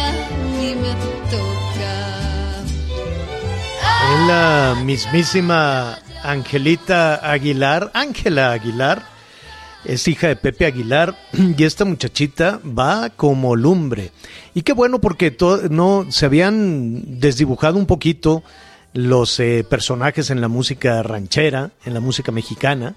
Me toca. Es la mismísima Angelita Aguilar. Ángela Aguilar es hija de Pepe Aguilar y esta muchachita va como lumbre. Y qué bueno porque no se habían desdibujado un poquito los eh, personajes en la música ranchera, en la música mexicana,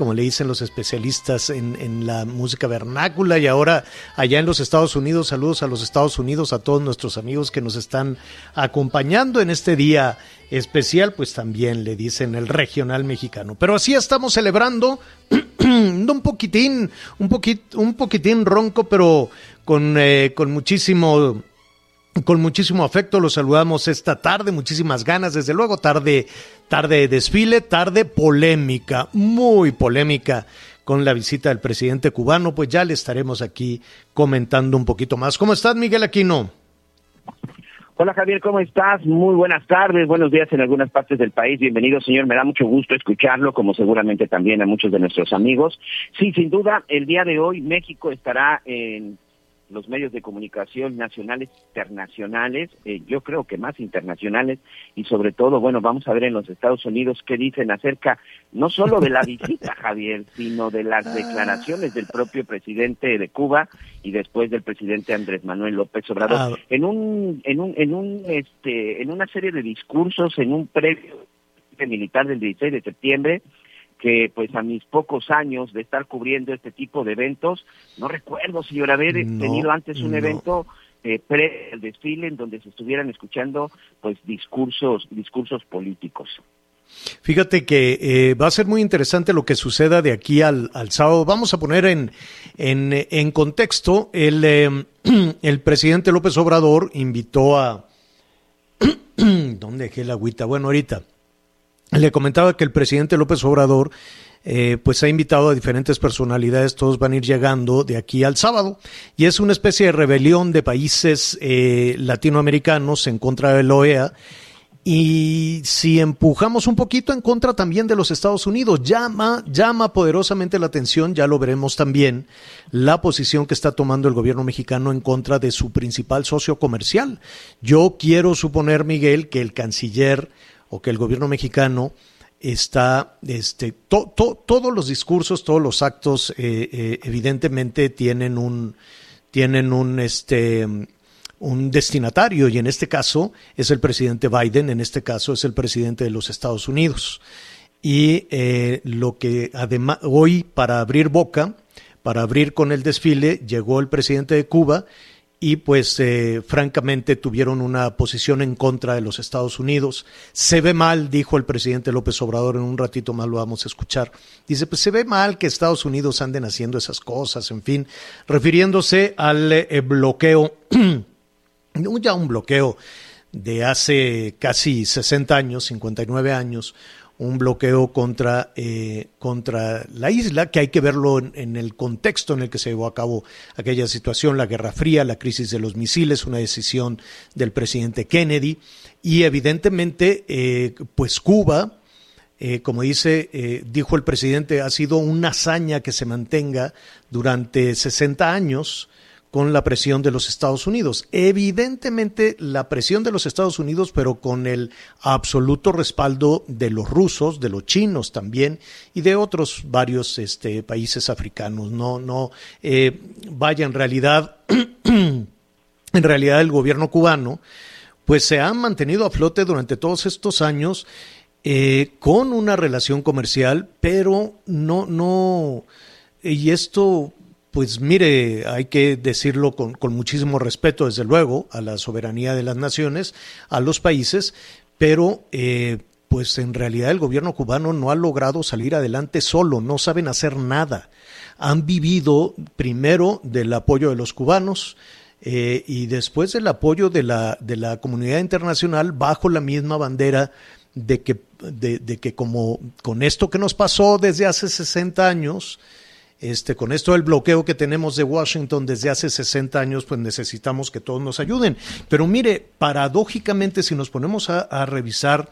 como le dicen los especialistas en, en la música vernácula y ahora allá en los Estados Unidos, saludos a los Estados Unidos, a todos nuestros amigos que nos están acompañando en este día especial, pues también le dicen el regional mexicano. Pero así estamos celebrando un poquitín, un poquit, un poquitín ronco, pero con, eh, con muchísimo con muchísimo afecto los saludamos esta tarde, muchísimas ganas, desde luego, tarde, tarde de desfile, tarde polémica, muy polémica con la visita del presidente cubano, pues ya le estaremos aquí comentando un poquito más. ¿Cómo estás, Miguel Aquino? Hola Javier, ¿cómo estás? Muy buenas tardes, buenos días en algunas partes del país. Bienvenido, señor. Me da mucho gusto escucharlo, como seguramente también a muchos de nuestros amigos. Sí, sin duda, el día de hoy México estará en los medios de comunicación nacionales, internacionales, eh, yo creo que más internacionales, y sobre todo, bueno, vamos a ver en los Estados Unidos qué dicen acerca no solo de la visita, Javier, sino de las declaraciones del propio presidente de Cuba y después del presidente Andrés Manuel López Obrador. Ah. En un, en un, en un, este, en una serie de discursos, en un previo militar del 16 de septiembre, que pues a mis pocos años de estar cubriendo este tipo de eventos, no recuerdo, señor, haber No, tenido antes un no. evento eh, pre el desfile en donde se estuvieran escuchando pues discursos discursos políticos. Fíjate que eh, va a ser muy interesante lo que suceda de aquí al, al sábado. Vamos a poner en, en, en contexto, el, eh, el presidente López Obrador invitó a... ¿Dónde dejé la agüita? Bueno, ahorita. Le comentaba que el presidente López Obrador eh, pues ha invitado a diferentes personalidades, todos van a ir llegando de aquí al sábado, y es una especie de rebelión de países eh, latinoamericanos en contra de la OEA, y si empujamos un poquito en contra también de los Estados Unidos, llama, llama poderosamente la atención, ya lo veremos también, la posición que está tomando el gobierno mexicano en contra de su principal socio comercial. Yo quiero suponer, Miguel, que el canciller o que el gobierno mexicano está, este, to- to- todos los discursos, todos los actos, eh, eh, evidentemente tienen un, tienen un, este, un destinatario y en este caso es el presidente Biden, en este caso es el presidente de los Estados Unidos. Y eh, lo que además hoy para abrir boca, para abrir con el desfile, llegó el presidente de Cuba y pues eh, francamente tuvieron una posición en contra de los Estados Unidos. Se ve mal, dijo el presidente López Obrador, en un ratito más lo vamos a escuchar. Dice, pues se ve mal que Estados Unidos anden haciendo esas cosas, en fin, refiriéndose al eh, bloqueo, ya un bloqueo de hace casi 60 años, 59 años, un bloqueo contra, eh, contra la isla, que hay que verlo en, en, el contexto en el que se llevó a cabo aquella situación, la Guerra Fría, la crisis de los misiles, una decisión del presidente Kennedy, y evidentemente, eh, pues Cuba, eh, como dice, eh, dijo el presidente, ha sido una hazaña que se mantenga durante 60 años con la presión de los Estados Unidos. Evidentemente la presión de los Estados Unidos, pero con el absoluto respaldo de los rusos, de los chinos también y de otros varios este, países africanos. No, no, eh, vaya, en realidad, en realidad el gobierno cubano, pues se ha mantenido a flote durante todos estos años eh, con una relación comercial, pero no, no, y esto pues mire, hay que decirlo con, muchísimo respeto, desde luego, a la soberanía de las naciones, a los países, pero eh, pues en realidad el gobierno cubano no ha logrado salir adelante solo, no saben hacer nada. Han vivido primero del apoyo de los cubanos, eh, y después del apoyo de la, de la comunidad internacional bajo la misma bandera de que, de, de que como con esto que nos pasó desde hace 60 años, este, con esto del bloqueo que tenemos de Washington desde hace 60 años, pues necesitamos que todos nos ayuden. Pero mire, paradójicamente, si nos ponemos a, revisar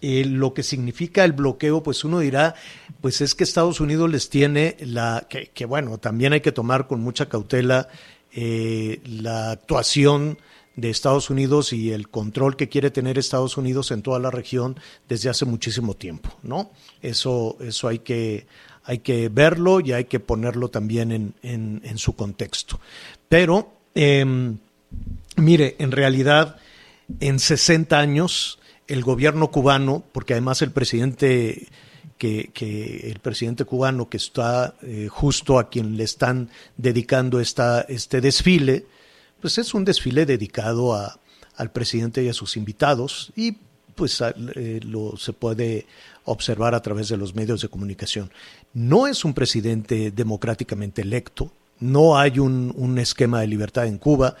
eh, lo que significa el bloqueo, pues uno dirá, pues es que Estados Unidos les tiene la, que, bueno, también hay que tomar con mucha cautela eh, la actuación de Estados Unidos y el control que quiere tener Estados Unidos en toda la región desde hace muchísimo tiempo, ¿no? Eso, eso hay que, hay que verlo y hay que ponerlo también en, en, su contexto. Pero, em, mire, en realidad, en 60 años, el gobierno cubano, porque además el presidente que, el presidente cubano que está eh, justo a quien le están dedicando esta, este desfile, pues es un desfile dedicado a, al presidente y a sus invitados y pues eh, lo se puede observar a través de los medios de comunicación. No es un presidente democráticamente electo, no hay un, esquema de libertad en Cuba,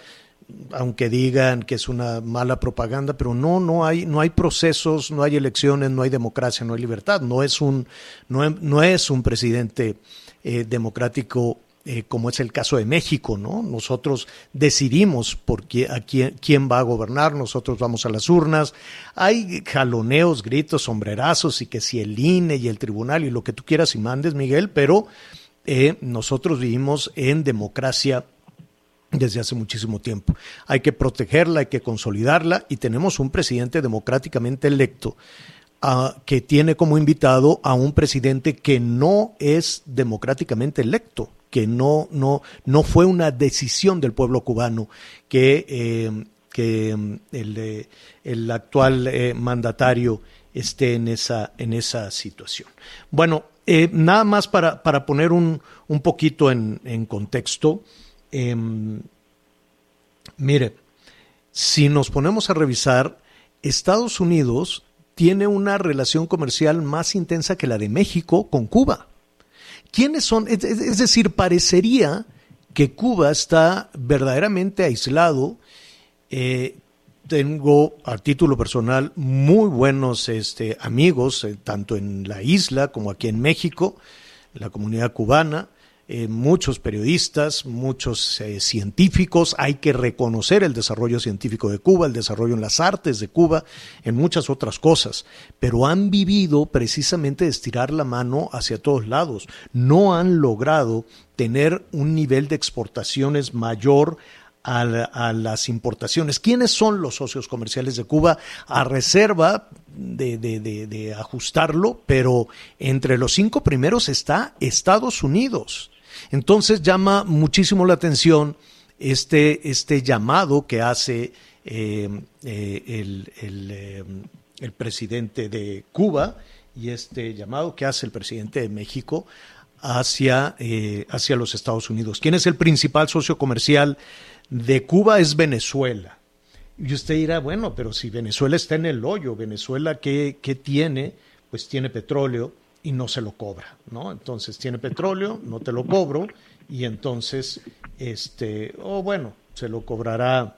aunque digan que es una mala propaganda, pero no, no hay, no hay procesos, no hay elecciones, no hay democracia, no hay libertad. No es un, no, no es un presidente eh, democrático eh, como es el caso de México, ¿no? Nosotros decidimos por a quién, quién, va a gobernar, nosotros vamos a las urnas, hay jaloneos, gritos, sombrerazos y que si el INE y el tribunal y lo que tú quieras y mandes, Miguel, pero eh, nosotros vivimos en democracia desde hace muchísimo tiempo. Hay que protegerla, hay que consolidarla y tenemos un presidente democráticamente electo ah, que tiene como invitado a un presidente que no es democráticamente electo que no, no, no fue una decisión del pueblo cubano que, eh, que mm, el, el, actual eh, mandatario esté en esa, en esa situación. Bueno, eh, nada más para, para poner un, un poquito en, contexto. Em, mire, si nos ponemos a revisar, Estados Unidos tiene una relación comercial más intensa que la de México con Cuba. ¿Quiénes son? Es, decir, parecería que Cuba está verdaderamente aislado. Eh, tengo a título personal muy buenos este, amigos, eh, tanto en la isla como aquí en México, la comunidad cubana. Eh, muchos periodistas, muchos eh, científicos. Hay que reconocer el desarrollo científico de Cuba, el desarrollo en las artes de Cuba, en muchas otras cosas, pero han vivido precisamente de estirar la mano hacia todos lados. No han logrado tener un nivel de exportaciones mayor a, las importaciones. ¿Quiénes son los socios comerciales de Cuba? A reserva de, de, ajustarlo, pero entre los cinco primeros está Estados Unidos. Entonces llama muchísimo la atención este, este llamado que hace eh, eh, el, eh, el, presidente de Cuba y este llamado que hace el presidente de México hacia, hacia los Estados Unidos. ¿Quién es el principal socio comercial de Cuba? Es Venezuela. Y usted dirá, bueno, pero si Venezuela está en el hoyo, Venezuela, ¿qué, qué tiene? Pues tiene petróleo, y no se lo cobra, ¿no? Entonces tiene petróleo, no te lo cobro y entonces, este, o bueno, se lo cobrará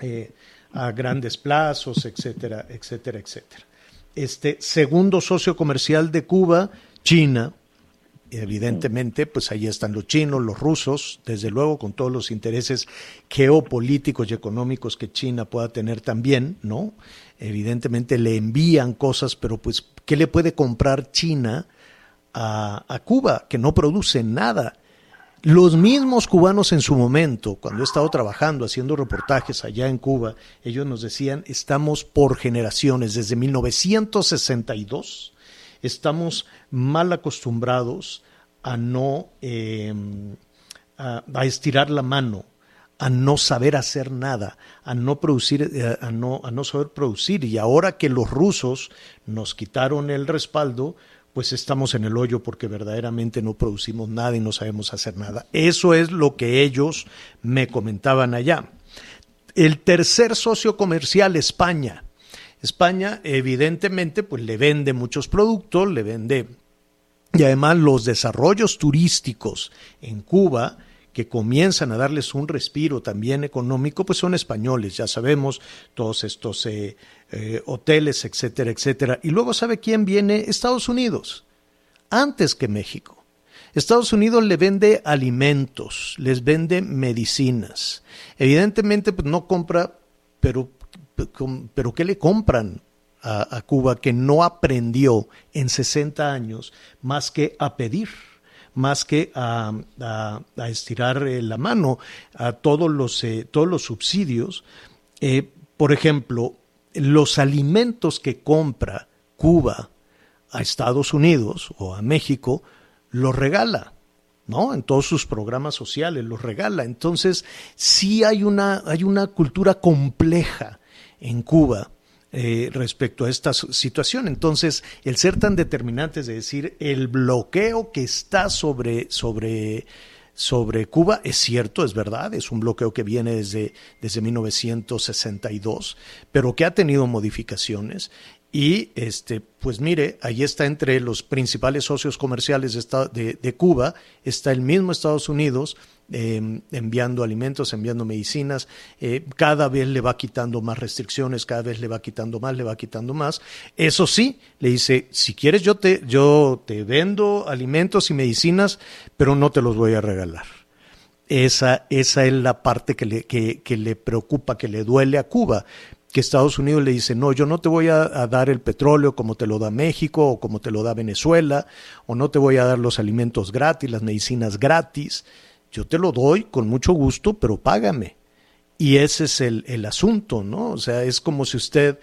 eh, a grandes plazos, etcétera, etcétera, etcétera. Este segundo socio comercial de Cuba, China, evidentemente, pues ahí están los chinos, los rusos, desde luego con todos los intereses geopolíticos y económicos que China pueda tener también, ¿no? Evidentemente le envían cosas, pero pues, ¿qué le puede comprar China a, Cuba, que no produce nada? Los mismos cubanos en su momento, cuando he estado trabajando, haciendo reportajes allá en Cuba, ellos nos decían, estamos por generaciones, desde 1962, estamos mal acostumbrados a no, eh, a, estirar la mano, a no saber hacer nada, a no producir, eh, a no, a no saber producir. Y ahora que los rusos nos quitaron el respaldo, pues estamos en el hoyo porque verdaderamente no producimos nada y no sabemos hacer nada. Eso es lo que ellos me comentaban allá. El tercer socio comercial, España. España, evidentemente, pues le vende muchos productos, le vende y además los desarrollos turísticos en Cuba que comienzan a darles un respiro también económico, pues son españoles, ya sabemos, todos estos eh, eh, hoteles, etcétera, etcétera. Y luego sabe quién viene, Estados Unidos, antes que México. Estados Unidos le vende alimentos, les vende medicinas. Evidentemente, pues no compra, pero, pero ¿qué le compran? A, Cuba que no aprendió en 60 años más que a pedir más que a, estirar eh, la mano a todos los, eh, todos los subsidios. por ejemplo, los alimentos que compra Cuba a Estados Unidos o a México, los regala, ¿no? En todos sus programas sociales los regala. Entonces, sí hay una, hay una cultura compleja en Cuba eh, respecto a esta situación. Entonces, el ser tan determinante es decir, el bloqueo que está sobre, sobre sobre Cuba. Es cierto, es verdad, es un bloqueo que viene desde, desde 1962, pero que ha tenido modificaciones. Y este, pues mire, ahí está entre los principales socios comerciales de, de Cuba, está el mismo Estados Unidos, Em, enviando alimentos, enviando medicinas, eh, cada vez le va quitando más restricciones, cada vez le va quitando más, le va quitando más. Eso sí, le dice, si quieres yo te, yo te vendo alimentos y medicinas, pero no te los voy a regalar. Esa, esa es la parte que le, que, que le preocupa, que le duele a Cuba que Estados Unidos le dice, no, yo no te voy a, dar el petróleo como te lo da México o como te lo da Venezuela, o no te voy a dar los alimentos gratis, las medicinas gratis yo te lo doy con mucho gusto, pero págame. Y ese es el, el asunto, ¿no? O sea, es como si usted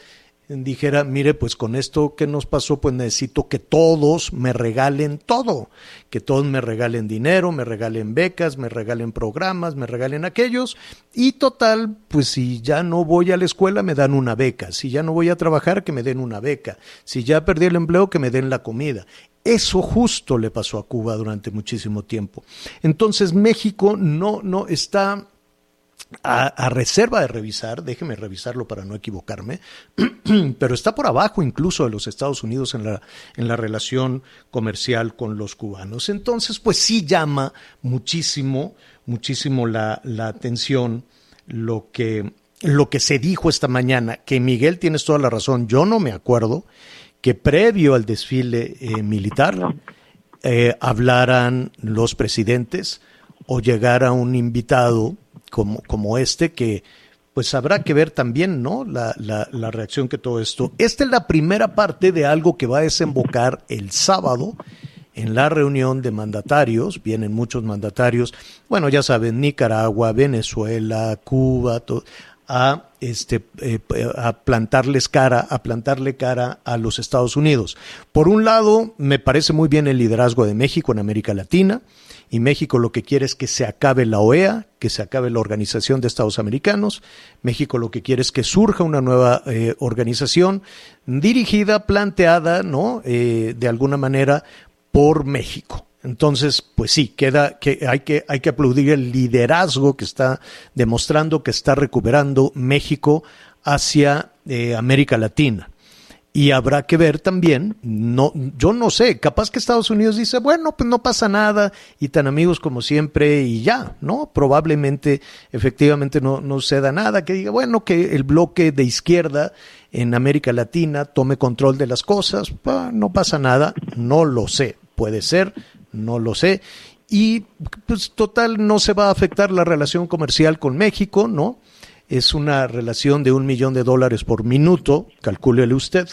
dijera, mire, pues con esto que nos pasó, pues necesito que todos me regalen todo, que todos me regalen dinero, me regalen becas, me regalen programas, me regalen aquellos, y total, pues si ya no voy a la escuela, me dan una beca, si ya no voy a trabajar, que me den una beca, si ya perdí el empleo, que me den la comida. Eso justo le pasó a Cuba durante muchísimo tiempo. Entonces México no, no está a, reserva de revisar, déjeme revisarlo para no equivocarme, pero está por abajo incluso de los Estados Unidos en la, en la relación comercial con los cubanos. Entonces, pues sí llama muchísimo, muchísimo la, la atención lo que, lo que se dijo esta mañana, que Miguel tienes toda la razón, yo no me acuerdo, que previo al desfile eh, militar eh, hablaran los presidentes o llegara un invitado como, como este que pues habrá que ver también, ¿no? La, la, la, reacción que todo esto. Esta es la primera parte de algo que va a desembocar el sábado en la reunión de mandatarios. Vienen muchos mandatarios, bueno, ya saben, Nicaragua, Venezuela, Cuba, a este eh, a plantarles cara, a plantarle cara a los Estados Unidos. Por un lado, me parece muy bien el liderazgo de México en América Latina, y México lo que quiere es que se acabe la OEA, que se acabe la Organización de Estados Americanos. México lo que quiere es que surja una nueva eh, organización dirigida, planteada, ¿no? Eh, de alguna manera por México. Entonces, pues sí, queda que hay que hay que aplaudir el liderazgo que está demostrando que está recuperando México hacia eh, América Latina. Y habrá que ver también, no, yo no sé, capaz que Estados Unidos dice, bueno, pues no pasa nada y tan amigos como siempre y ya, ¿no? Probablemente, efectivamente, no, no suceda nada, que diga, bueno, que el bloque de izquierda en América Latina tome control de las cosas, no pasa nada, no lo sé, puede ser, no lo sé. Y pues total no se va a afectar la relación comercial con México, ¿no? Es una relación de un millón de dólares por minuto, calcúlele usted.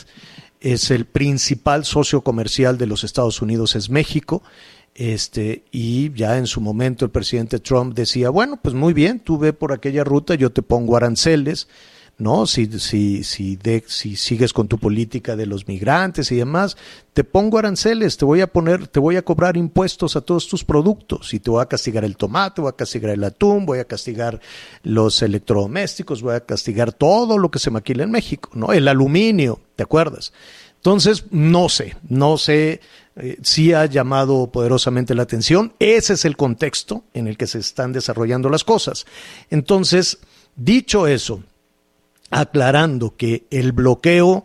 Es el principal socio comercial de los Estados Unidos, es México. Este, y ya en su momento el presidente Trump decía, bueno, pues muy bien, tú ve por aquella ruta, yo te pongo aranceles, ¿no? Si, si, si, sigues con tu política de los migrantes y demás, te pongo aranceles, te voy a poner, te voy a cobrar impuestos a todos tus productos y te voy a castigar el tomate, voy a castigar el atún, voy a castigar los electrodomésticos, voy a castigar todo lo que se maquila en México, ¿no? El aluminio, ¿te acuerdas? Entonces, no sé, no sé eh, si ha llamado poderosamente la atención. Ese es el contexto en el que se están desarrollando las cosas. Entonces, dicho eso, aclarando que el bloqueo,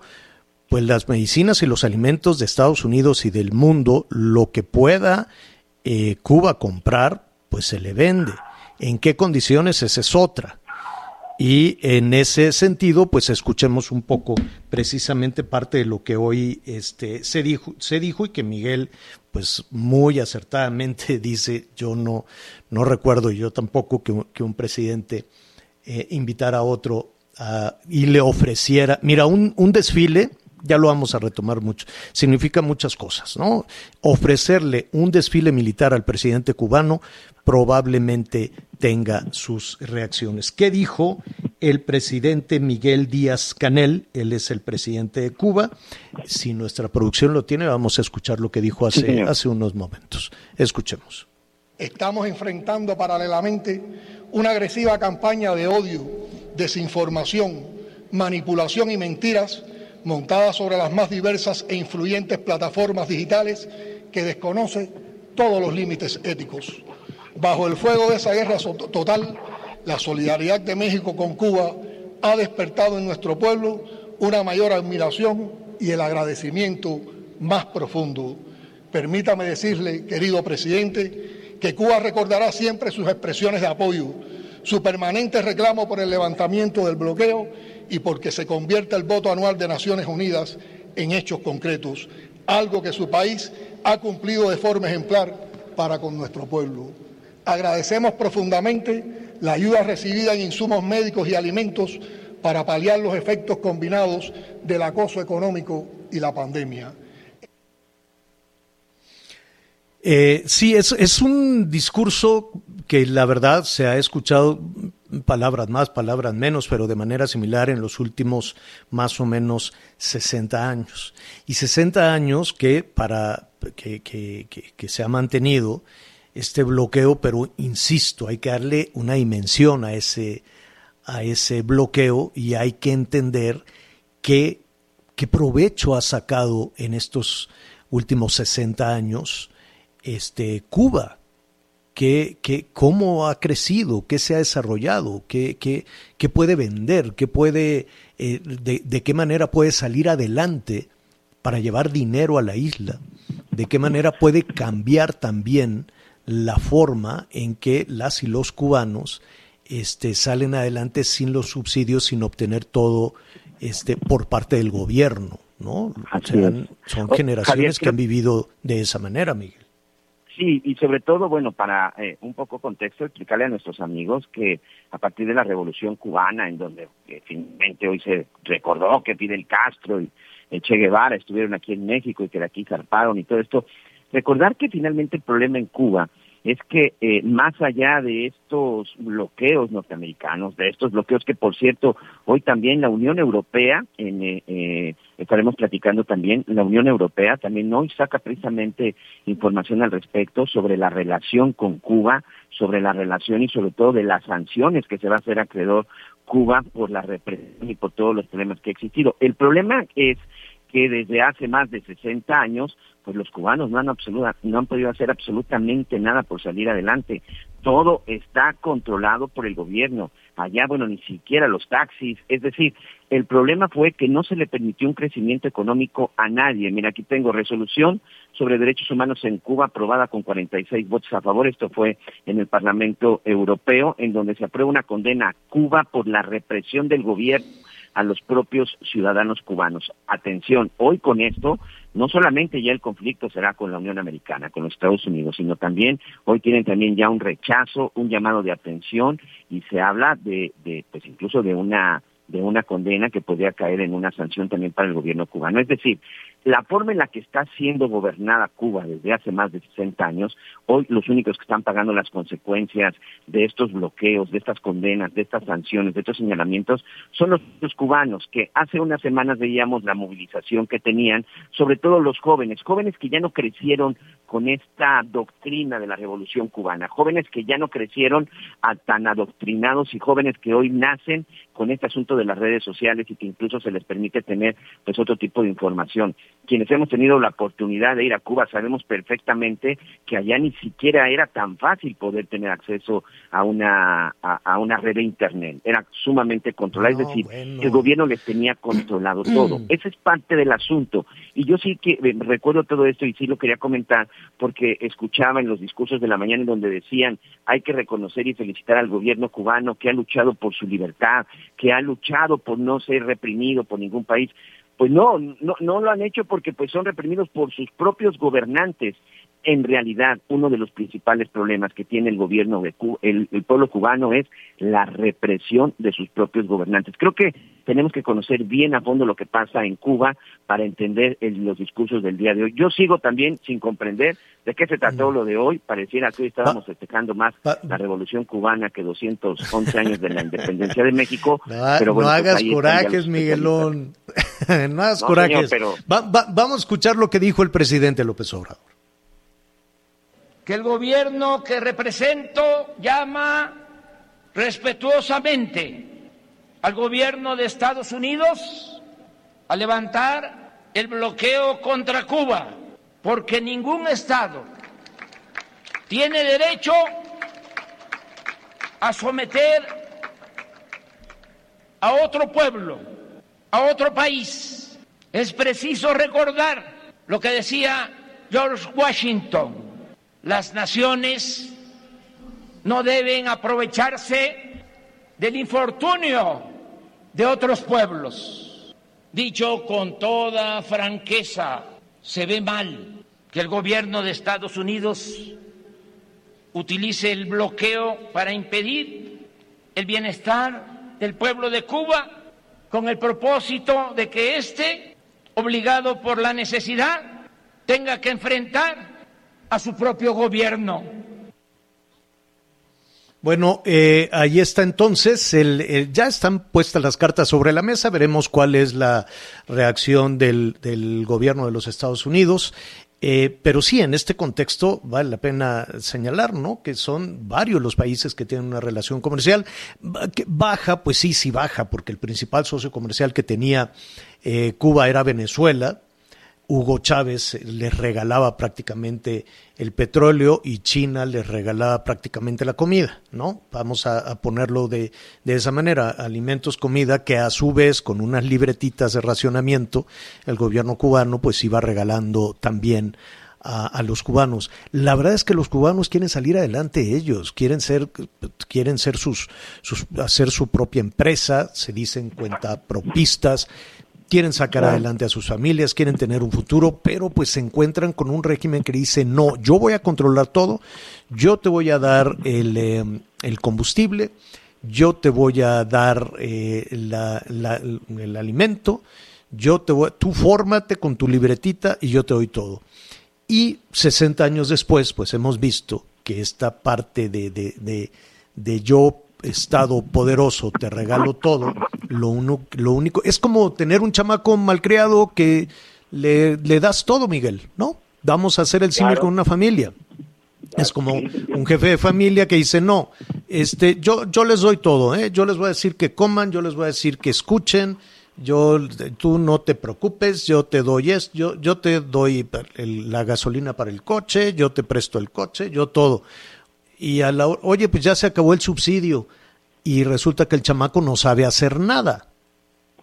pues las medicinas y los alimentos de Estados Unidos y del mundo, lo que pueda eh, Cuba comprar, pues se le vende. ¿En qué condiciones? Esa es otra. Y en ese sentido, pues escuchemos un poco precisamente parte de lo que hoy este, se, dijo, se dijo y que Miguel, pues muy acertadamente dice, yo no, no recuerdo yo tampoco que, un presidente eh, invitara a otro y le ofreciera, mira, un, un desfile, ya lo vamos a retomar mucho, significa muchas cosas, ¿no? Ofrecerle un desfile militar al presidente cubano probablemente tenga sus reacciones. ¿Qué dijo el presidente Miguel Díaz Canel? Él es el presidente de Cuba. Si nuestra producción lo tiene, vamos a escuchar lo que dijo hace, hace unos momentos. Escuchemos. Estamos enfrentando paralelamente una agresiva campaña de odio, desinformación, manipulación y mentiras montada sobre las más diversas e influyentes plataformas digitales que desconoce todos los límites éticos. Bajo el fuego de esa guerra total, la solidaridad de México con Cuba ha despertado en nuestro pueblo una mayor admiración y el agradecimiento más profundo. Permítame decirle, querido presidente, que Cuba recordará siempre sus expresiones de apoyo, su permanente reclamo por el levantamiento del bloqueo y porque se convierta el voto anual de Naciones Unidas en hechos concretos, algo que su país ha cumplido de forma ejemplar para con nuestro pueblo. Agradecemos profundamente la ayuda recibida en insumos médicos y alimentos para paliar los efectos combinados del acoso económico y la pandemia. Eh, sí, es, es un discurso que la verdad se ha escuchado palabras más, palabras menos, pero de manera similar en los últimos más o menos 60 años. Y 60 años que para que, que, que, se ha mantenido este bloqueo, pero insisto, hay que darle una dimensión a ese, a ese bloqueo y hay que entender qué, qué provecho ha sacado en estos últimos 60 años este, Cuba qué, cómo ha crecido, qué se ha desarrollado, qué, qué, puede vender, qué puede, eh, de, de, qué manera puede salir adelante para llevar dinero a la isla, de qué manera puede cambiar también la forma en que las y los cubanos este, salen adelante sin los subsidios, sin obtener todo este, por parte del gobierno. ¿no? son generaciones que han vivido de esa manera, Miguel. Sí, y sobre todo, bueno, para eh, un poco contexto, explicarle a nuestros amigos que a partir de la Revolución Cubana, en donde eh, finalmente hoy se recordó que Fidel Castro y el Che Guevara estuvieron aquí en México y que de aquí zarparon y todo esto, recordar que finalmente el problema en Cuba es que eh, más allá de estos bloqueos norteamericanos, de estos bloqueos que por cierto hoy también la Unión Europea, en, eh, eh, estaremos platicando también, la Unión Europea también hoy saca precisamente información al respecto sobre la relación con Cuba, sobre la relación y sobre todo de las sanciones que se va a hacer acreedor Cuba por la represión y por todos los problemas que ha existido. El problema es que desde hace más de 60 años pues los cubanos no han, absoluta, no han podido hacer absolutamente nada por salir adelante. Todo está controlado por el gobierno. Allá, bueno, ni siquiera los taxis. Es decir, el problema fue que no se le permitió un crecimiento económico a nadie. Mira, aquí tengo resolución sobre derechos humanos en Cuba aprobada con 46 votos a favor. Esto fue en el Parlamento Europeo, en donde se aprueba una condena a Cuba por la represión del gobierno a los propios ciudadanos cubanos. Atención, hoy con esto, no solamente ya el conflicto será con la Unión Americana, con los Estados Unidos, sino también hoy tienen también ya un rechazo, un llamado de atención y se habla de, de pues incluso de una de una condena que podría caer en una sanción también para el gobierno cubano. Es decir, la forma en la que está siendo gobernada Cuba desde hace más de 60 años, hoy los únicos que están pagando las consecuencias de estos bloqueos, de estas condenas, de estas sanciones, de estos señalamientos, son los, cubanos, que hace unas semanas veíamos la movilización que tenían, sobre todo los jóvenes, jóvenes que ya no crecieron con esta doctrina de la revolución cubana, jóvenes que ya no crecieron a tan adoctrinados y jóvenes que hoy nacen con este asunto de las redes sociales y que incluso se les permite tener pues otro tipo de información. Quienes hemos tenido la oportunidad de ir a Cuba sabemos perfectamente que allá ni siquiera era tan fácil poder tener acceso a una a, una red de internet, era sumamente controlada, es decir, el gobierno les tenía controlado todo. Ese es parte del asunto y yo sí que eh, recuerdo todo esto y sí lo quería comentar porque escuchaba en los discursos de la mañana en donde decían hay que reconocer y felicitar al gobierno cubano que ha luchado por su libertad, que ha luchado por no ser reprimido por ningún país. Pues no, no, no lo han hecho porque pues son reprimidos por sus propios gobernantes en realidad uno de los principales problemas que tiene el gobierno de Cuba, el, pueblo cubano es la represión de sus propios gobernantes. Creo que tenemos que conocer bien a fondo lo que pasa en Cuba para entender los discursos del día de hoy. Yo sigo también sin comprender de qué se trató mm. lo de hoy. Pareciera que hoy estábamos festejando más la revolución cubana que 211 años de la independencia de México. No, pero no pues hagas corajes, Miguelón. no hagas corajes. vamos a escuchar lo que dijo el presidente López Obrador que el gobierno que represento llama respetuosamente al gobierno de Estados Unidos a levantar el bloqueo contra Cuba, porque ningún Estado tiene derecho a someter a otro pueblo, a otro país. Es preciso recordar lo que decía George Washington las naciones no deben aprovecharse del infortunio de otros pueblos. Dicho con toda franqueza, se ve mal que el gobierno de Estados Unidos utilice el bloqueo para impedir el bienestar del pueblo de Cuba con el propósito de que éste, obligado por la necesidad, tenga que enfrentar a su propio gobierno. Bueno, eh, ahí está entonces, ya están puestas las cartas sobre la mesa, veremos cuál es la reacción del, del gobierno de los Estados Unidos. Eh, pero sí, en este contexto vale la pena señalar, ¿no? Que son varios los países que tienen una relación comercial. Baja, pues sí, sí baja, porque el principal socio comercial que tenía eh, Cuba era Venezuela, Hugo Chávez les regalaba prácticamente el petróleo y China les regalaba prácticamente la comida, ¿no? Vamos a, ponerlo de, de, esa manera, alimentos, comida, que a su vez con unas libretitas de racionamiento, el gobierno cubano pues iba regalando también a, los cubanos. La verdad es que los cubanos quieren salir adelante ellos, quieren ser, quieren ser sus, sus hacer su propia empresa, se dicen cuenta propistas quieren sacar adelante a sus familias, quieren tener un futuro, pero pues se encuentran con un régimen que dice, no, yo voy a controlar todo, yo te voy a dar el, eh, el combustible, yo te voy a dar eh, el alimento, yo te voy, tú fórmate con tu libretita y yo te doy todo. Y 60 años después, pues hemos visto que esta parte de, de, de, de yo Estado poderoso te regalo todo, lo, uno, lo único, es como tener un chamaco malcriado que le, le das todo, Miguel, ¿no? Vamos a hacer el cine con una familia. Es como un jefe de familia que dice, no, este, yo, yo les doy todo, ¿eh? yo les voy a decir que coman, yo les voy a decir que escuchen, yo, tú no te preocupes, yo te doy esto, yo, yo te doy la gasolina para el coche, yo te presto el coche, yo todo y a la oye, pues ya se acabó el subsidio y resulta que el chamaco no sabe hacer nada.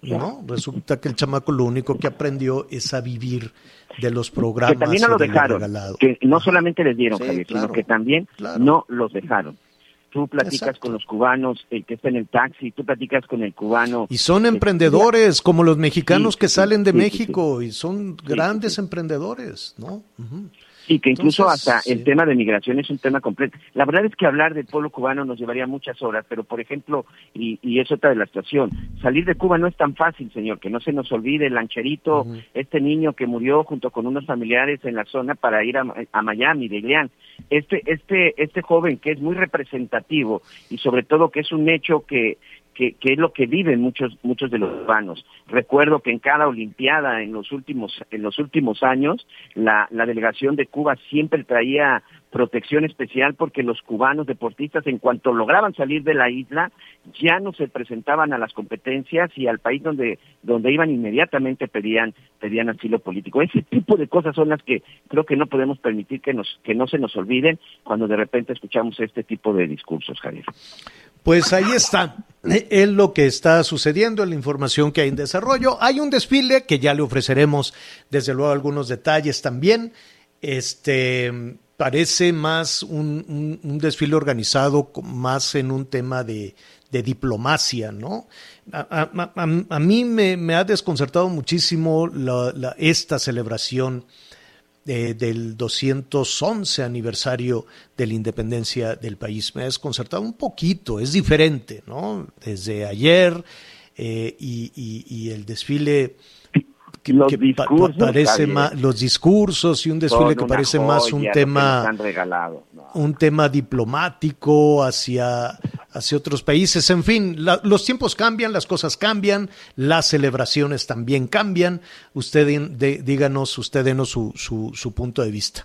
¿no? Resulta que el chamaco lo único que aprendió es a vivir de los programas. Que también no lo dejaron. Que no solamente les dieron, Javier, sino que también no los dejaron. Tú platicas con los cubanos, el que está en el taxi, tú platicas con el cubano. Y son emprendedores, como los mexicanos que salen de México, y son grandes emprendedores, ¿no? Y que incluso hasta el tema de migración es un tema completo. La verdad es que hablar del pueblo cubano nos llevaría muchas horas, pero por ejemplo, y, y es otra de la situación, salir de Cuba no es tan fácil, señor, que no se nos olvide el lancherito, este niño que murió junto con unos familiares en la zona para ir a, a Miami, de Ileán. Este, este, este joven que es muy representativo y sobre todo que es un hecho que que, es lo que viven muchos muchos de los cubanos. Recuerdo que en cada olimpiada en los últimos en los últimos años la, la delegación de Cuba siempre traía protección especial porque los cubanos deportistas en cuanto lograban salir de la isla ya no se presentaban a las competencias y al país donde donde iban inmediatamente pedían pedían asilo político. Ese tipo de cosas son las que creo que no podemos permitir que nos que no se nos olviden cuando de repente escuchamos este tipo de discursos, Javier. Pues ahí está. Es lo que está sucediendo, en la información que hay en desarrollo. Hay un desfile que ya le ofreceremos, desde luego, algunos detalles también. Este parece más un, desfile organizado, más en un tema de, diplomacia, ¿no? A, mí me, ha desconcertado muchísimo esta celebración del 211 aniversario de la independencia del país. Me ha desconcertado un poquito, es diferente, ¿no? Desde ayer eh, y, el desfile que, los discursos, parece más los discursos y un desfile que parece más un tema un tema diplomático hacia hacia otros países. En fin, los tiempos cambian, las cosas cambian, las celebraciones también cambian. Usted díganos, usted denos su, su, su, punto de vista.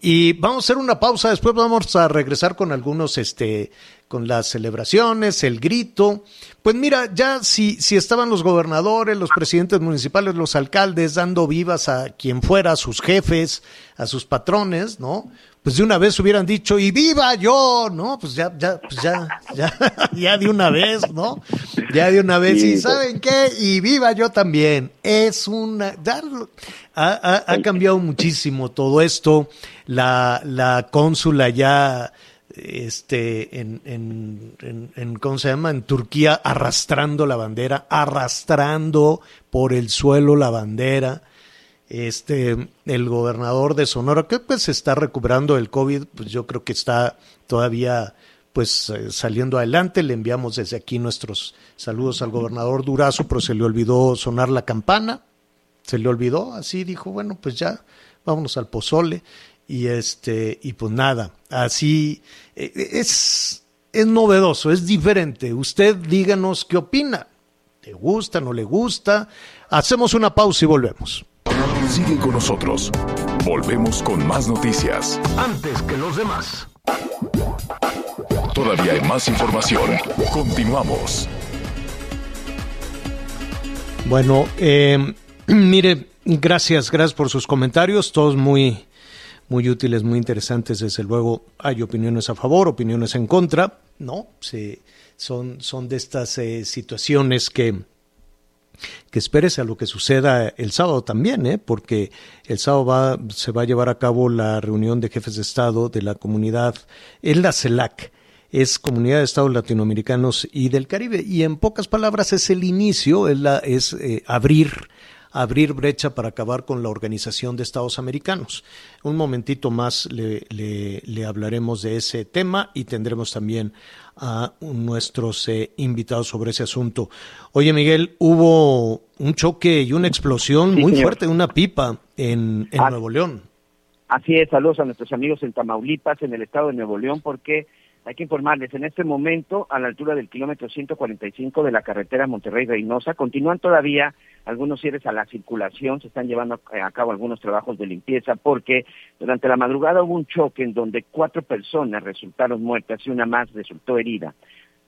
Y vamos a hacer una pausa, después vamos a regresar con algunos, este, con las celebraciones, el grito. Pues mira, ya si, si estaban los gobernadores, los presidentes municipales, los alcaldes dando vivas a quien fuera, a sus jefes, a sus patrones, ¿no? pues de una vez hubieran dicho, y viva yo, ¿no? Pues ya, ya, pues ya, ya, ya de una vez, ¿no? Ya de una vez, y ¿saben qué? Y viva yo también. Es una, ha, ha, cambiado muchísimo todo esto. La, la cónsula ya, este, en, en, en, en, ¿cómo se llama? En Turquía, arrastrando la bandera, arrastrando por el suelo la bandera este, el gobernador de Sonora, que pues está recuperando el COVID, pues yo creo que está todavía pues eh, saliendo adelante. Le enviamos desde aquí nuestros saludos al gobernador Durazo, pero se le olvidó sonar la campana, se le olvidó, así dijo, bueno, pues ya vámonos al pozole y este y pues nada, así eh, es es novedoso, es diferente. Usted díganos qué opina. ¿Le gusta, no le gusta? Hacemos una pausa y volvemos. Sigue con nosotros. Volvemos con más noticias. Antes que los demás. Todavía hay más información. Continuamos. Bueno, eh, mire, gracias, gracias por sus comentarios, todos muy, muy útiles, muy interesantes. Desde luego, hay opiniones a favor, opiniones en contra, ¿no? Sí, son, son de estas eh, situaciones que, que esperes a lo que suceda el sábado también, ¿eh? porque el sábado va, se va a llevar a cabo la reunión de jefes de Estado de la comunidad, en la CELAC, es Comunidad de Estados Latinoamericanos y del Caribe, y en pocas palabras es el inicio, es, la, es eh, abrir abrir brecha para acabar con la Organización de Estados Americanos. Un momentito más le, le, le hablaremos de ese tema y tendremos también a nuestros eh, invitados sobre ese asunto. Oye, Miguel, hubo un choque y una explosión muy fuerte de una pipa en, en ah. Nuevo León. Así es, saludos a nuestros amigos en Tamaulipas, en el estado de Nuevo León, porque hay que informarles, en este momento, a la altura del kilómetro 145 de la carretera Monterrey-Reynosa, continúan todavía algunos cierres a la circulación, se están llevando a cabo algunos trabajos de limpieza, porque durante la madrugada hubo un choque en donde cuatro personas resultaron muertas y una más resultó herida,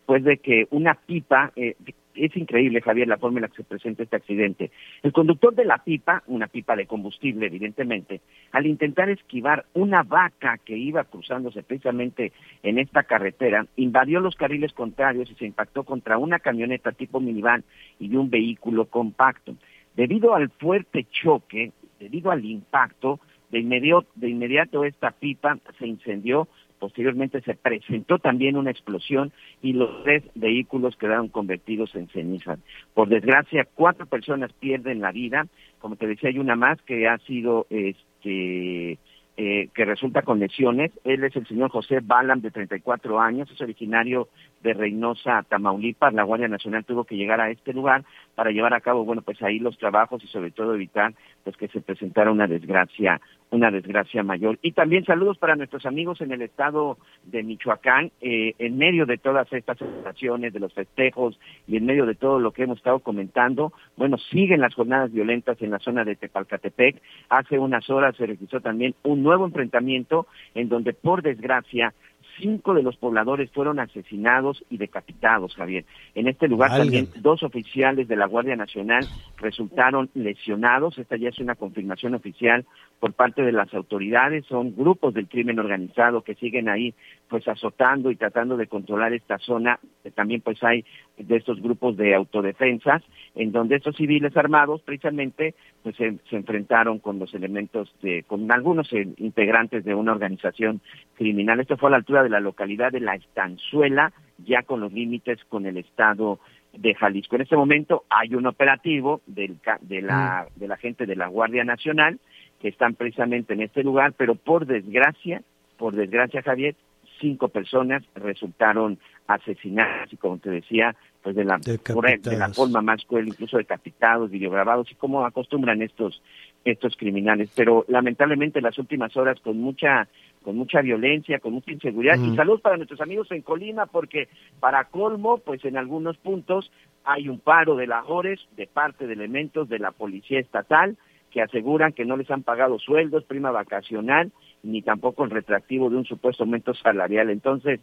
pues de que una pipa eh, es increíble, Javier, la forma en la que se presenta este accidente. El conductor de la pipa, una pipa de combustible, evidentemente, al intentar esquivar una vaca que iba cruzándose precisamente en esta carretera, invadió los carriles contrarios y se impactó contra una camioneta tipo minivan y un vehículo compacto. Debido al fuerte choque, debido al impacto, de inmediato, de inmediato esta pipa se incendió Posteriormente se presentó también una explosión y los tres vehículos quedaron convertidos en cenizas. Por desgracia, cuatro personas pierden la vida. Como te decía, hay una más que ha sido este, eh, que resulta con lesiones. Él es el señor José Balam, de 34 años, es originario de Reynosa, Tamaulipas. La Guardia Nacional tuvo que llegar a este lugar para llevar a cabo, bueno, pues ahí los trabajos y sobre todo evitar pues que se presentara una desgracia, una desgracia mayor. Y también saludos para nuestros amigos en el estado de Michoacán, eh, en medio de todas estas celebraciones, de los festejos y en medio de todo lo que hemos estado comentando, bueno, siguen las jornadas violentas en la zona de Tepalcatepec. Hace unas horas se registró también un nuevo enfrentamiento en donde, por desgracia, cinco de los pobladores fueron asesinados y decapitados, Javier. En este lugar también dos oficiales de la Guardia Nacional resultaron lesionados. Esta ya es una confirmación oficial por parte de las autoridades. Son grupos del crimen organizado que siguen ahí pues azotando y tratando de controlar esta zona. También pues hay de estos grupos de autodefensas en donde estos civiles armados precisamente pues se, enfrentaron con los elementos de con algunos eh, integrantes de una organización criminal. Esto fue a la altura de la localidad de La Estanzuela, ya con los límites con el estado de Jalisco. En este momento hay un operativo del, de, la, de la gente de la Guardia Nacional que están precisamente en este lugar, pero por desgracia, por desgracia Javier, cinco personas resultaron asesinadas y como te decía, pues de la, de la forma más cruel, incluso decapitados, videograbados y como acostumbran estos estos criminales. Pero lamentablemente las últimas horas con mucha con mucha violencia, con mucha inseguridad. Y salud para nuestros amigos en Colima, porque para colmo, pues en algunos puntos hay un paro de labores de parte de elementos de la Policía Estatal que aseguran que no les han pagado sueldos, prima vacacional, ni tampoco el retractivo de un supuesto aumento salarial. Entonces,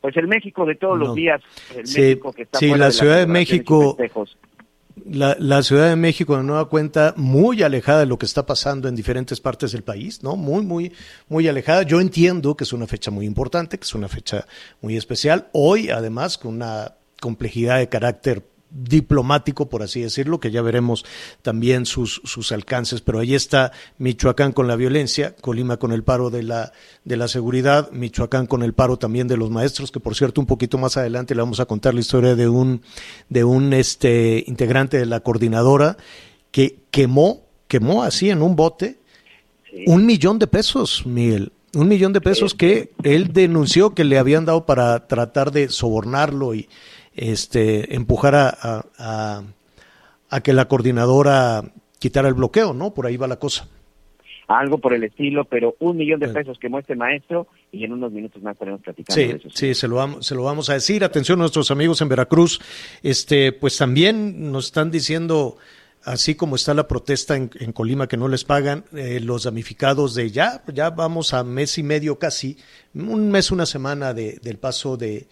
pues el México de todos los días, el México que está sí, la Ciudad de México la, la, Ciudad de México, de nueva cuenta, muy alejada de lo que está pasando en diferentes partes del país, ¿no? Muy, muy, muy alejada. Yo entiendo que es una fecha muy importante, que es una fecha muy especial. Hoy, además, con una complejidad de carácter diplomático, por así decirlo, que ya veremos también sus, sus alcances, pero ahí está Michoacán con la violencia, Colima con el paro de la, de la seguridad, Michoacán con el paro también de los maestros, que por cierto un poquito más adelante le vamos a contar la historia de un, de un este, integrante de la coordinadora que quemó, quemó así en un bote un millón de pesos, Miguel. Un millón de pesos que él denunció que le habían dado para tratar de sobornarlo y, este, empujar a, a, que la coordinadora quitara el bloqueo, ¿no? Por ahí va la cosa. Algo por el estilo, pero un millón de pesos que muestre maestro y en unos minutos más estaremos platicando sí, de eso. Sí, se lo, vamos, se lo vamos a decir. Atención a nuestros amigos en Veracruz, este, pues también nos están diciendo así como está la protesta en, Colima que no les pagan, eh, los damnificados de ya, ya vamos a mes y medio casi, un mes, una semana de, del paso de,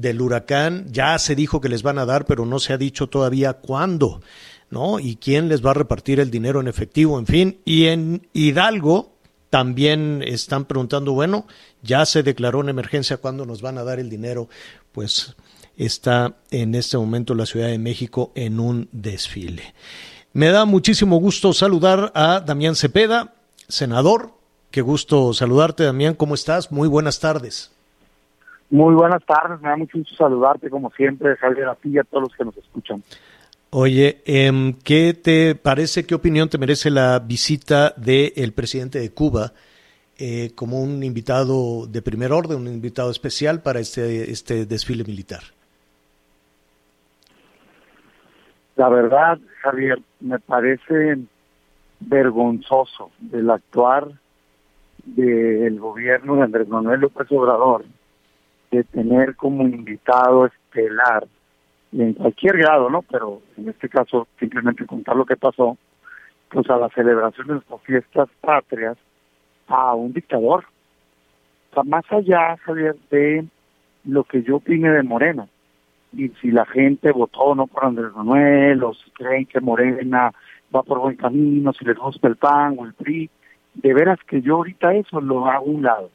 del huracán. Ya se dijo que les van a dar, pero no se ha dicho todavía cuándo, ¿no? Y quién les va a repartir el dinero en efectivo, en fin. Y en Hidalgo también están preguntando, bueno, ya se declaró una emergencia, ¿cuándo nos van a dar el dinero? Pues está en este momento la Ciudad de México en un desfile. Me da muchísimo gusto saludar a Damián Cepeda, senador. Qué gusto saludarte, Damián. ¿Cómo estás? Muy buenas tardes. Muy buenas tardes, me da mucho gusto saludarte como siempre, Javier, a ti y a todos los que nos escuchan. Oye, eh, ¿qué te parece, qué opinión te merece la visita del presidente de Cuba eh, como un invitado de primer orden, un invitado especial para este, este desfile militar? La verdad, Javier, me parece vergonzoso el actuar del gobierno de Andrés Manuel López Obrador de tener como invitado estelar, en cualquier grado, ¿no? Pero en este caso, simplemente contar lo que pasó, pues a la celebración de nuestras fiestas patrias, a un dictador. O sea, más allá, Javier, de lo que yo opine de Morena, y si la gente votó o no por Andrés Manuel, o si creen que Morena va por buen camino, si les gusta el PAN o el PRI, de veras que yo ahorita eso lo hago un lado.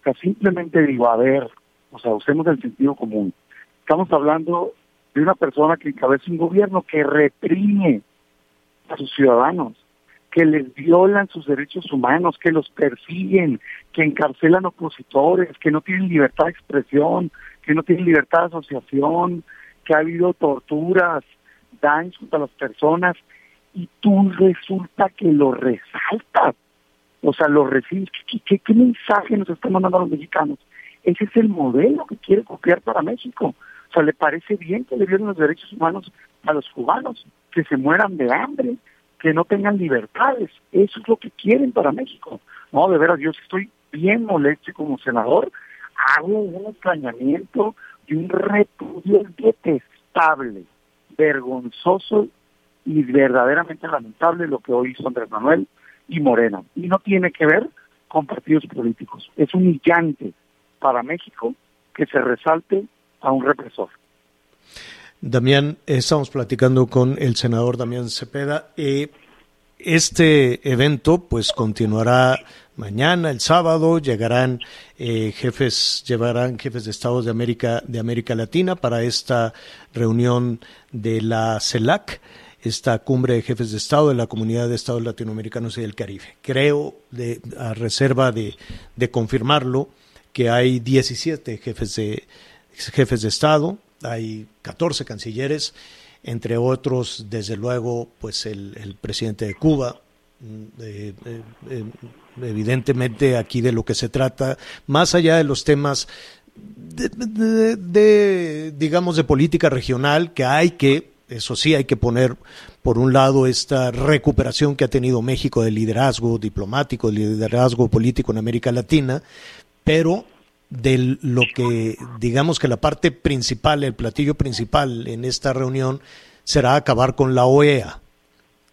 O sea, simplemente digo, a ver, o sea, usemos el sentido común. Estamos hablando de una persona que encabeza un gobierno que reprime a sus ciudadanos, que les violan sus derechos humanos, que los persiguen, que encarcelan opositores, que no tienen libertad de expresión, que no tienen libertad de asociación, que ha habido torturas, daños contra las personas, y tú resulta que lo resaltas. O sea, lo recibes. ¿Qué, qué, mensaje nos están mandando a los mexicanos? Ese es el modelo que quiere copiar para México. O sea, le parece bien que le violen los derechos humanos a los cubanos, que se mueran de hambre, que no tengan libertades. Eso es lo que quieren para México. No, de veras, yo estoy bien molesto como senador. Hago un extrañamiento y un repudio detestable, vergonzoso y verdaderamente lamentable lo que hoy hizo Andrés Manuel y Morena. Y no tiene que ver con partidos políticos. Es humillante para México que se resalte a un represor. Damián, estamos platicando con el senador Damián Cepeda. Eh, este evento pues continuará mañana, el sábado, llegarán eh, jefes, llevarán jefes de estados de América, de América Latina para esta reunión de la CELAC esta cumbre de jefes de Estado de la Comunidad de Estados Latinoamericanos y del Caribe. Creo, de, a reserva de, confirmarlo, que hay 17 jefes de, jefes de Estado, hay 14 cancilleres, entre otros, desde luego, pues el, presidente de Cuba. Mm, eh, eh, eh, evidentemente aquí de lo que se trata, más allá de los temas de, digamos, de política regional que hay que eso sí, hay que poner por un lado esta recuperación que ha tenido México de liderazgo diplomático, de liderazgo político en América Latina, pero de lo que digamos que la parte principal, el platillo principal en esta reunión será acabar con la OEA.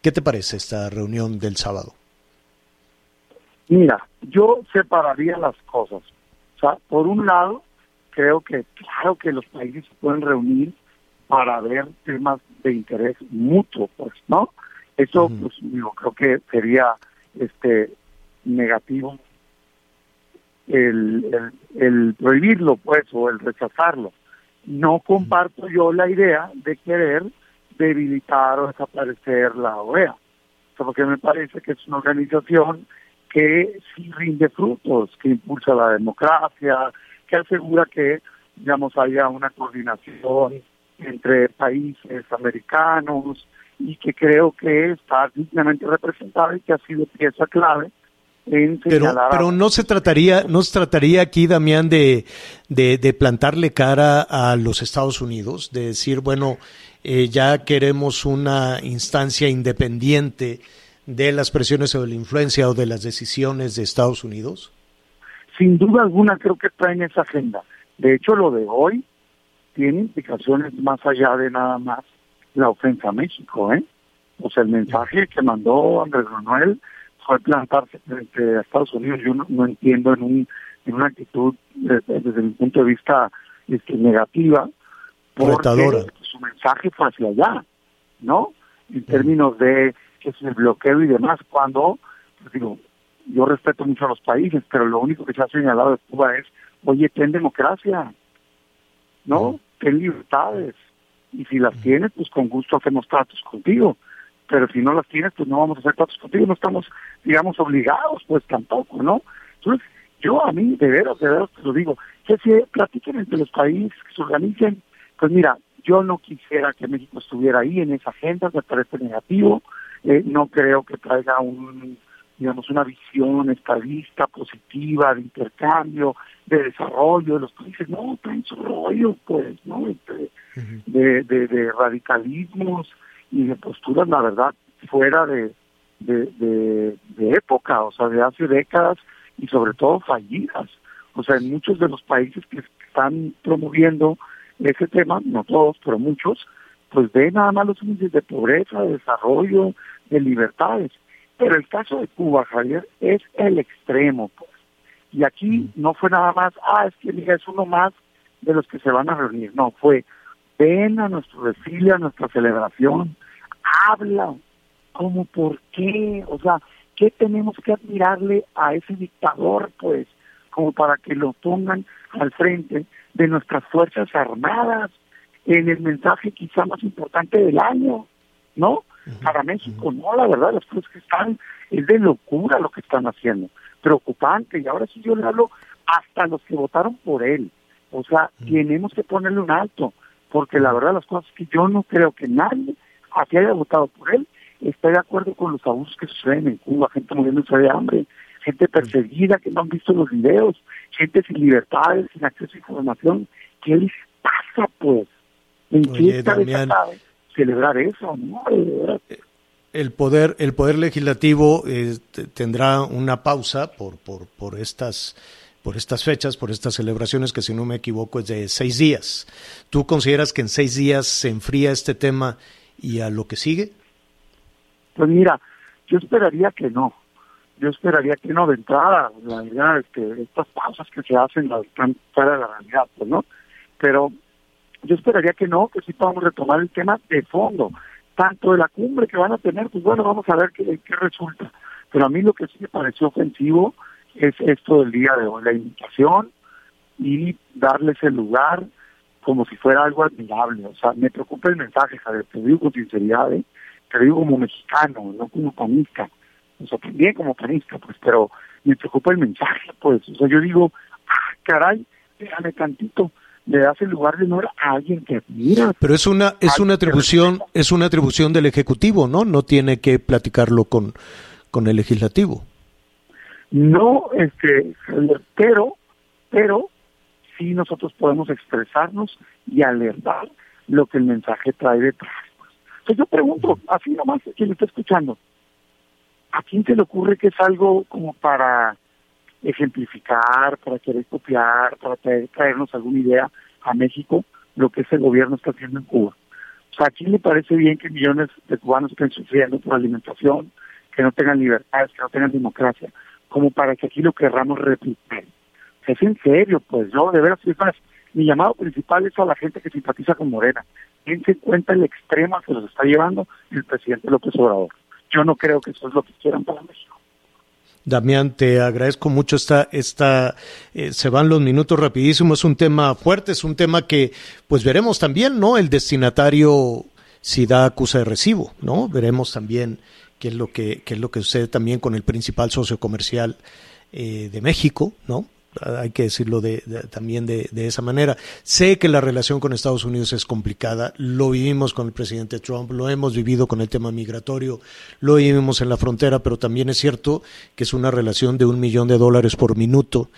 ¿Qué te parece esta reunión del sábado? Mira, yo separaría las cosas. O sea, por un lado, creo que claro que los países se pueden reunir para ver temas de interés mutuo, pues, ¿no? Eso, pues, yo creo que sería este negativo el, el, prohibirlo, pues, o el rechazarlo. No comparto yo la idea de querer debilitar o desaparecer la OEA, porque me parece que es una organización que sí rinde frutos, que impulsa la democracia, que asegura que, digamos, haya una coordinación entre países americanos y que creo que está dignamente representada y que ha sido pieza clave en pero, pero no se trataría no se trataría aquí Damián de, de, plantarle cara a los Estados Unidos de decir bueno eh, ya queremos una instancia independiente de las presiones o de la influencia o de las decisiones de Estados Unidos sin duda alguna creo que está en esa agenda. De hecho lo de hoy tiene implicaciones más allá de nada más la ofensa a México, ¿eh? O sea, el mensaje que mandó Andrés Manuel fue plantarse frente a Estados Unidos. Yo no, entiendo en, un, en una actitud, desde mi punto de vista, este, negativa, porque su mensaje fue hacia allá, ¿no? En términos de que es el bloqueo y demás, cuando, pues digo, yo respeto mucho a los países, pero lo único que se ha señalado de Cuba es, oye, ten democracia, ¿no? Ten libertades. Y si las tienes, pues con gusto hacemos tratos contigo. Pero si no las tienes, pues no vamos a hacer tratos contigo. No estamos, digamos, obligados, pues tampoco, ¿no? Entonces, yo a mí, de veras, de veras, te lo digo, que si platiquen entre los países, que se organicen, pues mira, yo no quisiera que México estuviera ahí en esa agenda, me parece negativo, eh, no creo que traiga un, digamos, una visión estadista, positiva, de intercambio, de desarrollo de los países. No, traen su rollo, pues, ¿no? De, de, de, radicalismos y de posturas, la verdad, fuera de, de, de, época, o sea, de hace décadas y sobre todo fallidas. O sea, en muchos de los países que están promoviendo ese tema, no todos, pero muchos, pues ven nada más los índices de pobreza, de desarrollo, de libertades pero el caso de Cuba, Javier, es el extremo. Pues. Y aquí no fue nada más, ah, es que mira, es uno más de los que se van a reunir. No, fue, ven a nuestro desfile, a nuestra celebración, habla, como por qué, o sea, ¿qué tenemos que admirarle a ese dictador, pues, como para que lo pongan al frente de nuestras Fuerzas Armadas en el mensaje quizá más importante del año, ¿no? para México. No, la verdad, las cosas que están, es de locura lo que están haciendo, preocupante. Y ahora sí yo le hablo hasta los que votaron por él. O sea, tenemos que ponerle un alto, porque la verdad las cosas que yo no creo que nadie aquí haya votado por él esté de acuerdo con los abusos que suceden en Cuba, gente muriéndose de hambre, gente perseguida que no han visto los videos, gente sin libertades, sin acceso a información. ¿Qué les pasa, pues? ¿En qué está celebrar eso? ¿no? el poder el poder legislativo eh, tendrá una pausa por por por estas por estas fechas, por estas celebraciones que si no me equivoco es de seis días. ¿Tú consideras que en seis días se enfría este tema y a lo que sigue? Pues mira, yo esperaría que no. Yo esperaría que no de entrada. La verdad estas pausas que se hacen están fuera de la realidad, pues no. Pero yo esperaría que no, que sí podamos retomar el tema de fondo tanto de la cumbre que van a tener, pues bueno, vamos a ver qué, qué resulta. Pero a mí lo que sí me pareció ofensivo es esto del día de hoy, la invitación y darles el lugar como si fuera algo admirable. O sea, me preocupa el mensaje, Javier, te digo con sinceridad, ¿eh? te digo como mexicano, no como panista. O sea, también como panista, pues, pero me preocupa el mensaje, pues. O sea, yo digo, ah, caray, déjame tantito le das el lugar de honor a alguien que admira. Pero es una es una atribución es una atribución del ejecutivo, ¿no? No tiene que platicarlo con con el legislativo. No, este, pero pero sí nosotros podemos expresarnos y alertar lo que el mensaje trae detrás. Entonces yo pregunto, así nomás, quien está escuchando, ¿a quién se le ocurre que es algo como para ejemplificar, para querer copiar, para traernos alguna idea a México, lo que ese gobierno está haciendo en Cuba. O sea, aquí le parece bien que millones de cubanos estén sufriendo por alimentación, que no tengan libertades, que no tengan democracia, como para que aquí lo querramos replicar. Es en serio, pues yo de veras, más, mi llamado principal es a la gente que simpatiza con Morena. Dense en cuenta el extremo que los está llevando el presidente López Obrador. Yo no creo que eso es lo que quieran para México. Damián, te agradezco mucho esta, esta, eh, se van los minutos rapidísimo, es un tema fuerte, es un tema que, pues veremos también, ¿no? El destinatario si da acusa de recibo, ¿no? Veremos también qué es lo que, qué es lo que sucede también con el principal socio comercial eh, de México, ¿no? Hay que decirlo de, también de, esa manera. Sé que la relación con Estados Unidos es complicada, lo vivimos con el presidente Trump, lo hemos vivido con el tema migratorio, lo vivimos en la frontera, pero también es cierto que es una relación de un millón de dólares por minuto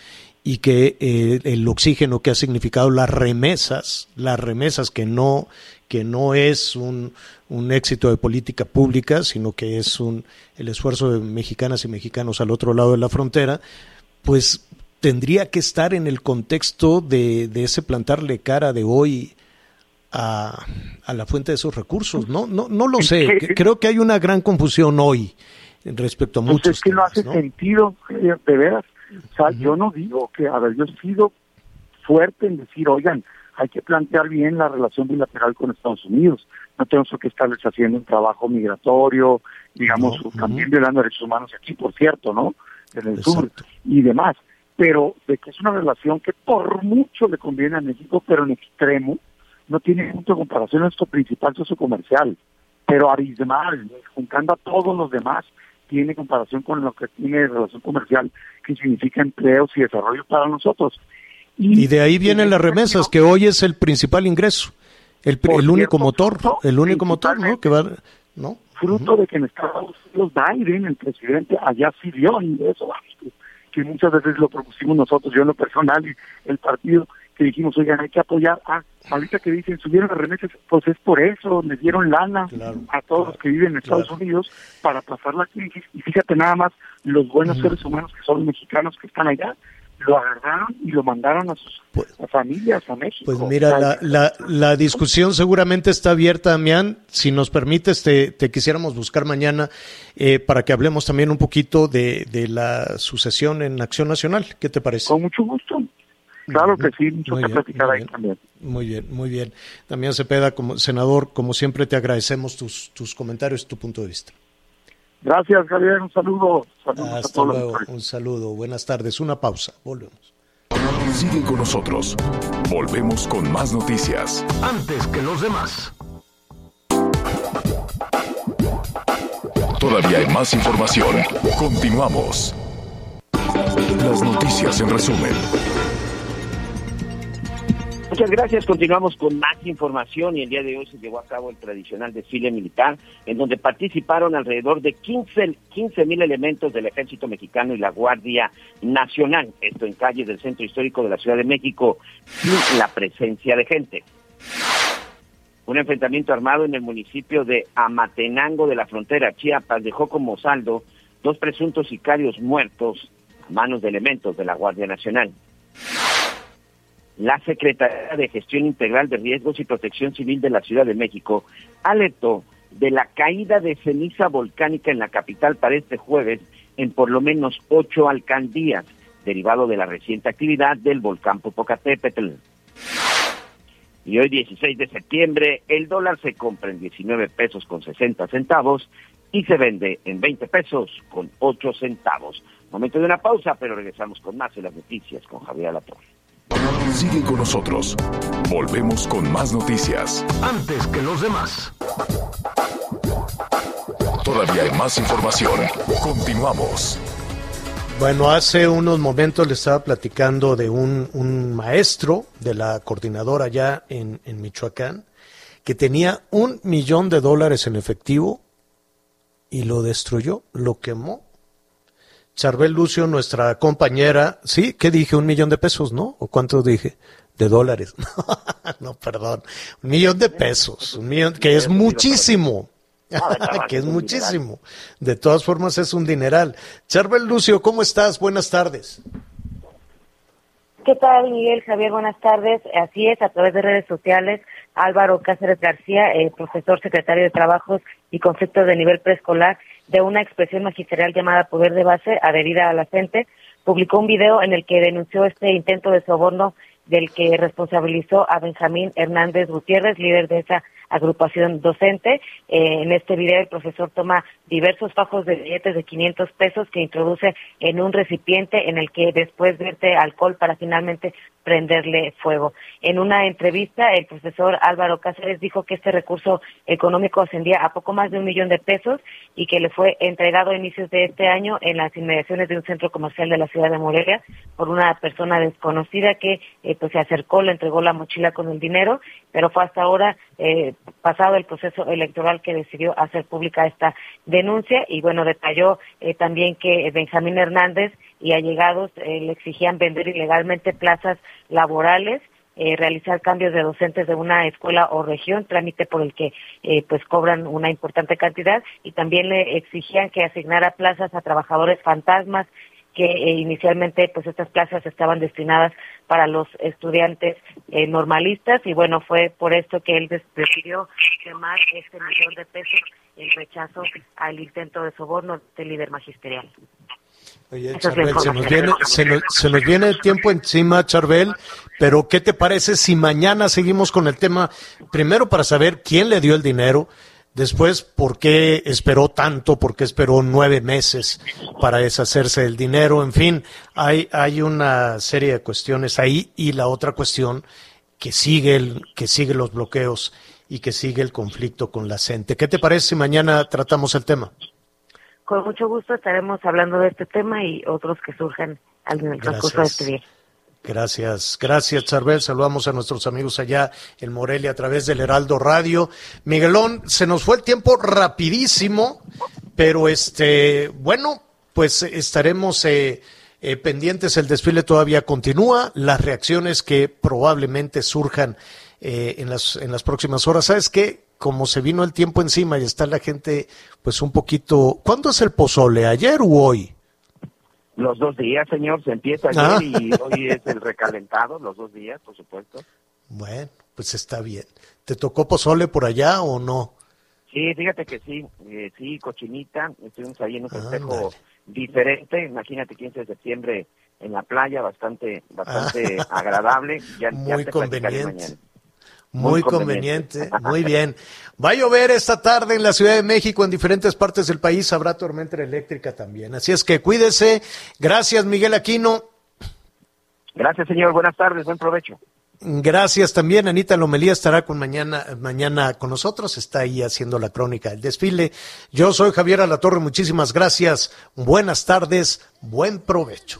y que eh, el oxígeno que ha significado las remesas, las remesas que no que no es un, un éxito de política pública, sino que es un el esfuerzo de mexicanas y mexicanos al otro lado de la frontera, pues tendría que estar en el contexto de, de ese plantarle cara de hoy a, a, la fuente de esos recursos. No, no, no lo sé. Creo que hay una gran confusión hoy respecto a pues muchos. Es que no hace sentido, de veras. O sea, yo no digo que, a ver, yo he sido fuerte en decir, oigan, hay que plantear bien la relación bilateral con Estados Unidos. No tenemos que estarles haciendo un trabajo migratorio, digamos, también violando derechos humanos aquí, por cierto, ¿no? En el sur y demás pero de que es una relación que por mucho le conviene a México, pero en extremo, no tiene punto de comparación a nuestro principal socio comercial, pero abismal, juntando a todos los demás, tiene comparación con lo que tiene relación comercial, que significa empleos y desarrollo para nosotros. Y, de ahí vienen las remesas, que hoy es el principal ingreso, el, el único motor, el único motor, ¿no? Que va, ¿no? Fruto de que en Estados Unidos Biden, el presidente, allá sí vio ingreso que muchas veces lo propusimos nosotros, yo en lo personal y el partido, que dijimos, oigan, hay que apoyar. Ah, ahorita que dicen, subieron las remesas, pues es por eso, les dieron lana a todos los que viven en Estados Unidos para pasar la crisis. Y fíjate nada más, los buenos seres humanos que son los mexicanos que están allá, lo agarraron y lo mandaron a sus pues, familias a México. Pues mira, la, la, la, discusión seguramente está abierta, Damián. Si nos permites, te, te quisiéramos buscar mañana eh, para que hablemos también un poquito de, de, la sucesión en Acción Nacional. ¿Qué te parece? Con mucho gusto. Claro que sí, mucho que platicar ahí también. Muy bien, muy bien. Damián Cepeda, como senador, como siempre te agradecemos tus, tus comentarios, tu punto de vista. Gracias, Javier. Un saludo. Hasta luego. Un saludo. Buenas tardes. Una pausa. Volvemos. Sigue con nosotros. Volvemos con más noticias. Antes que los demás. Todavía hay más información. Continuamos. Las noticias en resumen. Muchas gracias. Continuamos con más información y el día de hoy se llevó a cabo el tradicional desfile militar en donde participaron alrededor de 15 mil elementos del ejército mexicano y la Guardia Nacional. Esto en calles del centro histórico de la Ciudad de México sin la presencia de gente. Un enfrentamiento armado en el municipio de Amatenango de la frontera Chiapas dejó como saldo dos presuntos sicarios muertos a manos de elementos de la Guardia Nacional. La Secretaría de Gestión Integral de Riesgos y Protección Civil de la Ciudad de México alertó de la caída de ceniza volcánica en la capital para este jueves en por lo menos ocho alcaldías, derivado de la reciente actividad del volcán Popocatépetl. Y hoy 16 de septiembre el dólar se compra en 19 pesos con 60 centavos y se vende en 20 pesos con 8 centavos. Momento de una pausa, pero regresamos con más de las noticias con Javier Alatorre. Sigue con nosotros. Volvemos con más noticias. Antes que los demás. Todavía hay más información. Continuamos. Bueno, hace unos momentos le estaba platicando de un, maestro de la coordinadora allá en, en Michoacán que tenía un millón de dólares en efectivo y lo destruyó, lo quemó Charbel Lucio, nuestra compañera, sí, ¿qué dije? Un millón de pesos, ¿no? ¿O cuánto dije? De dólares. no, perdón. Un millón de pesos, un millón, que es muchísimo. que es muchísimo. De todas formas es un dineral. Charbel Lucio, ¿cómo estás? Buenas tardes. ¿Qué tal, Miguel? Javier, buenas tardes. Así es, a través de redes sociales, Álvaro Cáceres García, profesor secretario de Trabajos y Conflictos de Nivel Preescolar, de una expresión magisterial llamada Poder de Base, adherida a la gente, publicó un video en el que denunció este intento de soborno del que responsabilizó a Benjamín Hernández Gutiérrez, líder de esa agrupación docente. Eh, en este video el profesor toma diversos fajos de billetes de 500 pesos que introduce en un recipiente en el que después vierte alcohol para finalmente prenderle fuego. En una entrevista, el profesor Álvaro Cáceres dijo que este recurso económico ascendía a poco más de un millón de pesos y que le fue entregado a inicios de este año en las inmediaciones de un centro comercial de la ciudad de Morelia por una persona desconocida que eh, pues se acercó, le entregó la mochila con el dinero, pero fue hasta ahora eh, pasado el proceso electoral que decidió hacer pública esta denuncia. Y bueno, detalló eh, también que Benjamín Hernández y allegados eh, le exigían vender ilegalmente plazas laborales, eh, realizar cambios de docentes de una escuela o región, trámite por el que eh, pues cobran una importante cantidad. Y también le exigían que asignara plazas a trabajadores fantasmas que inicialmente pues estas plazas estaban destinadas para los estudiantes normalistas y bueno fue por esto que él decidió quemar este millón de pesos en rechazo al intento de soborno del líder magisterial. Oye, Charbel, se nos, viene, se, nos, viene el tiempo encima, Charbel, pero ¿qué te parece si mañana seguimos con el tema? Primero para saber quién le dio el dinero, después por qué esperó tanto, por qué esperó nueve meses para deshacerse del dinero, en fin, hay, hay una serie de cuestiones ahí y la otra cuestión que sigue, el, que sigue los bloqueos y que sigue el conflicto con la gente. ¿Qué te parece si mañana tratamos el tema? con mucho gusto estaremos hablando de este tema y otros que surjan el transcurso de este día. Gracias, gracias Charbel. Saludamos a nuestros amigos allá en Morelia a través del Heraldo Radio. Miguelón, se nos fue el tiempo rapidísimo, pero este, bueno, pues estaremos eh, eh, pendientes. El desfile todavía continúa. Las reacciones que probablemente surjan eh, en, las, en las próximas horas. ¿Sabes qué? como se vino el tiempo encima y está la gente pues un poquito... ¿Cuándo es el pozole? ¿Ayer u hoy? Los dos días, señor, se empieza ayer ah. y hoy es el recalentado, los dos días, por supuesto. Bueno, pues está bien. ¿Te tocó pozole por allá o no? Sí, fíjate que sí, eh, sí, cochinita, estuvimos ahí en un festejo diferente, imagínate 15 de septiembre en la playa, bastante bastante agradable. Ya, Muy conveniente. Muy, conveniente. muy bien. Va a llover esta tarde en la Ciudad de México, en diferentes partes del país habrá tormenta eléctrica también. Así es que cuídese. Gracias, Miguel Aquino. Gracias, señor. Buenas tardes, buen provecho. Gracias también. Anita Lomelía estará con mañana, mañana con nosotros. Está ahí haciendo la crónica del desfile. Yo soy Javier Alatorre. Muchísimas gracias. Buenas tardes. Buen provecho.